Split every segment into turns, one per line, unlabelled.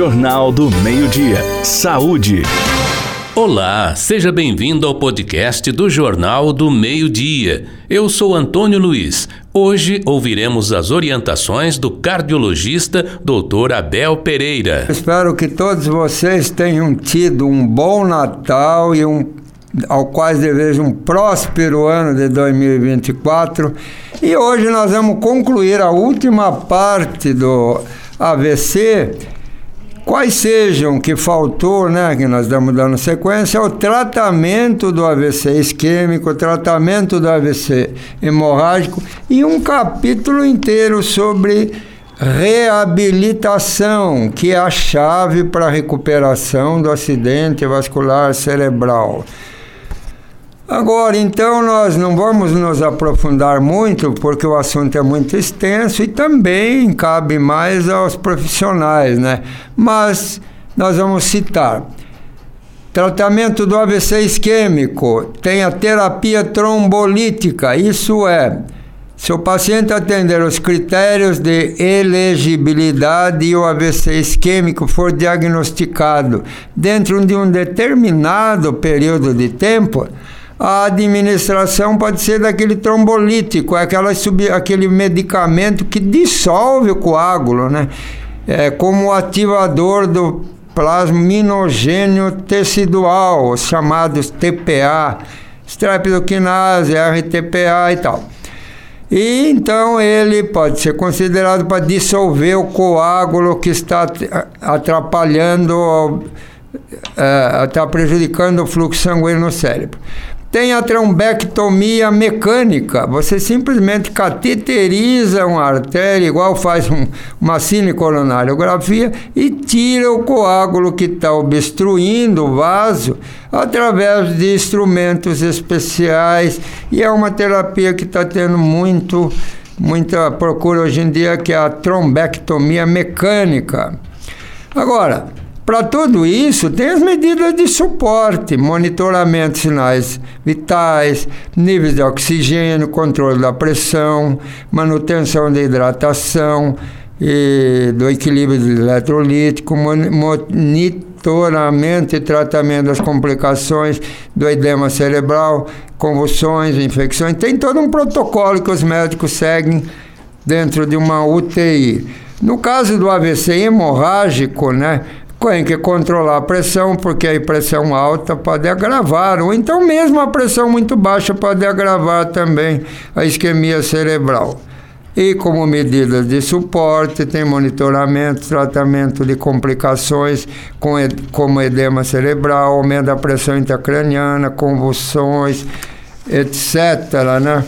Jornal do Meio-Dia. Saúde.
Olá, seja bem-vindo ao podcast do Jornal do Meio-Dia. Eu sou Antônio Luiz. Hoje ouviremos as orientações do cardiologista Dr. Abel Pereira.
Espero que todos vocês tenham tido um bom Natal e um ao quais desejo um próspero ano de 2024. E hoje nós vamos concluir a última parte do AVC quais sejam que faltou, né, que nós estamos dando sequência, é o tratamento do AVC isquêmico, tratamento do AVC hemorrágico e um capítulo inteiro sobre reabilitação, que é a chave para a recuperação do acidente vascular cerebral. Agora, então, nós não vamos nos aprofundar muito, porque o assunto é muito extenso e também cabe mais aos profissionais, né? Mas nós vamos citar. Tratamento do AVC isquêmico tem a terapia trombolítica, isso é, se o paciente atender os critérios de elegibilidade e o AVC isquêmico for diagnosticado dentro de um determinado período de tempo, a administração pode ser daquele trombolítico, é aquela aquele medicamento que dissolve o coágulo, né? É como ativador do plasminogênio tecidual, os chamados TPA, streptokinase, RTPA e tal. E então ele pode ser considerado para dissolver o coágulo que está atrapalhando, está prejudicando o fluxo sanguíneo no cérebro. Tem a trombectomia mecânica. Você simplesmente cateteriza uma artéria, igual faz um, uma cinecoronariografia, e tira o coágulo que está obstruindo o vaso através de instrumentos especiais. E é uma terapia que está tendo muito, muita procura hoje em dia, que é a trombectomia mecânica. Agora, para tudo isso, tem as medidas de suporte, monitoramento de sinais vitais, níveis de oxigênio, controle da pressão, manutenção da hidratação e do equilíbrio eletrolítico, monitoramento e tratamento das complicações do edema cerebral, convulsões, infecções. Tem todo um protocolo que os médicos seguem dentro de uma UTI. No caso do AVC hemorrágico, né, tem que controlar a pressão, porque a pressão alta pode agravar, ou então mesmo a pressão muito baixa pode agravar também a isquemia cerebral. E como medidas de suporte, tem monitoramento, tratamento de complicações com, como edema cerebral, aumento da pressão intracraniana, convulsões, etc. Né?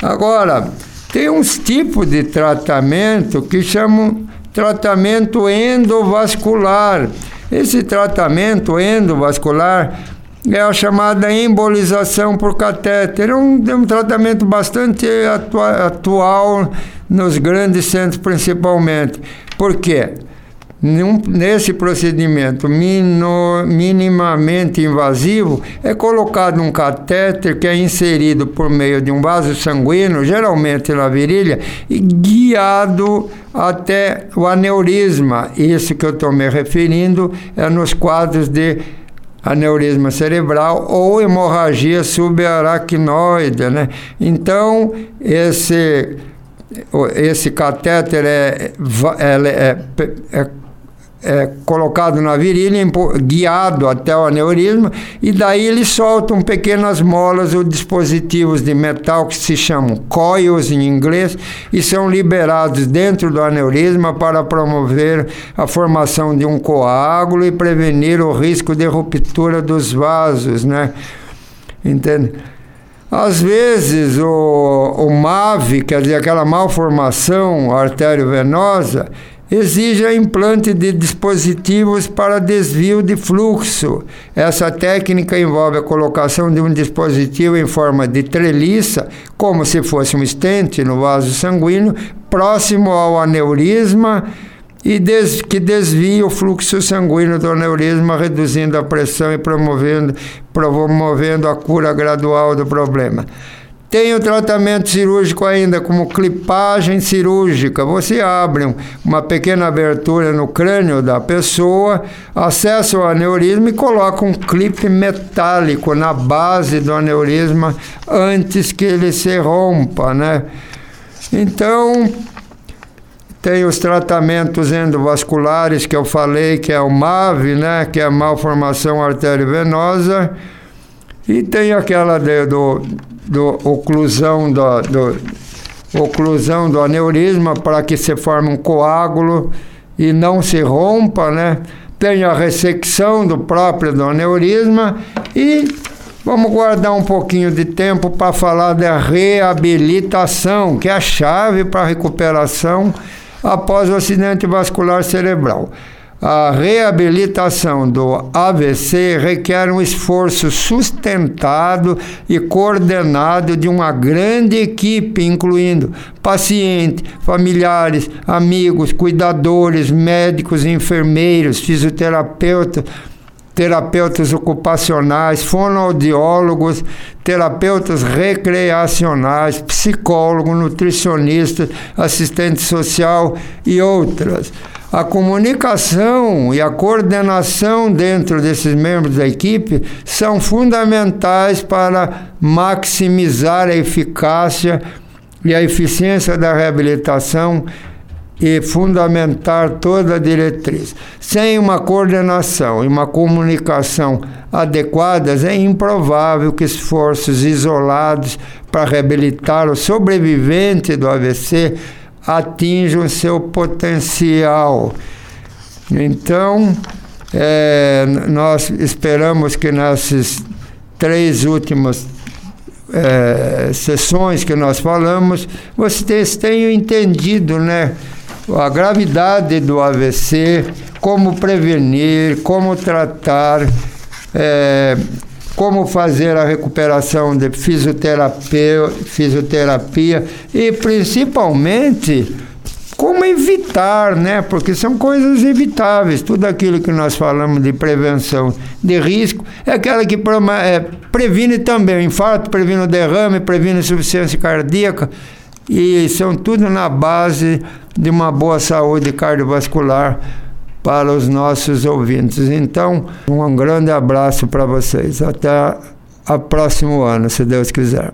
Agora, tem uns tipos de tratamento que chamam tratamento endovascular. Esse tratamento endovascular é a chamada embolização por catéter. É um, é um tratamento bastante atua, atual nos grandes centros, principalmente. Por quê? Num, nesse procedimento mino, minimamente invasivo, é colocado um catéter que é inserido por meio de um vaso sanguíneo, geralmente na virilha, e guiado até o aneurisma. Isso que eu estou me referindo é nos quadros de aneurisma cerebral ou hemorragia subaracnoide, né? Então, esse esse catéter é, é, é, é é, colocado na virilha, guiado até o aneurisma, e daí eles soltam pequenas molas ou dispositivos de metal que se chamam coils em inglês e são liberados dentro do aneurisma para promover a formação de um coágulo e prevenir o risco de ruptura dos vasos, né? Entende? Às vezes o, o MAV, quer dizer, aquela malformação arteriovenosa, exige implante de dispositivos para desvio de fluxo. Essa técnica envolve a colocação de um dispositivo em forma de treliça, como se fosse um estente no vaso sanguíneo, próximo ao aneurisma e des, que desvia o fluxo sanguíneo do aneurisma, reduzindo a pressão e promovendo, promovendo a cura gradual do problema. Tem o tratamento cirúrgico ainda, como clipagem cirúrgica. Você abre uma pequena abertura no crânio da pessoa, acessa o aneurisma e coloca um clipe metálico na base do aneurisma antes que ele se rompa, né? Então, tem os tratamentos endovasculares que eu falei, que é o MAV, né? Que é a malformação arteriovenosa. E tem aquela de, do, do oclusão do, do, oclusão do aneurisma para que se forme um coágulo e não se rompa, né? Tem a ressecção do próprio do aneurisma e vamos guardar um pouquinho de tempo para falar da reabilitação, que é a chave para a recuperação após o acidente vascular cerebral. A reabilitação do AVC requer um esforço sustentado e coordenado de uma grande equipe, incluindo pacientes, familiares, amigos, cuidadores, médicos, enfermeiros, fisioterapeutas, terapeutas ocupacionais, fonoaudiólogos, terapeutas recreacionais, psicólogos, nutricionistas, assistente social e outras. A comunicação e a coordenação dentro desses membros da equipe são fundamentais para maximizar a eficácia e a eficiência da reabilitação e fundamentar toda a diretriz. Sem uma coordenação e uma comunicação adequadas, é improvável que esforços isolados para reabilitar o sobrevivente do AVC atinjam seu potencial. Então, é, nós esperamos que nessas três últimas é, sessões que nós falamos, vocês tenham entendido, né? A gravidade do AVC, como prevenir, como tratar, é, como fazer a recuperação de fisioterapia, fisioterapia e principalmente como evitar, né? Porque são coisas evitáveis. Tudo aquilo que nós falamos de prevenção de risco é aquela que é, previne também o infarto, previne o derrame, previne a insuficiência cardíaca e são tudo na base de uma boa saúde cardiovascular para os nossos ouvintes. Então, um grande abraço para vocês. Até o próximo ano, se Deus quiser.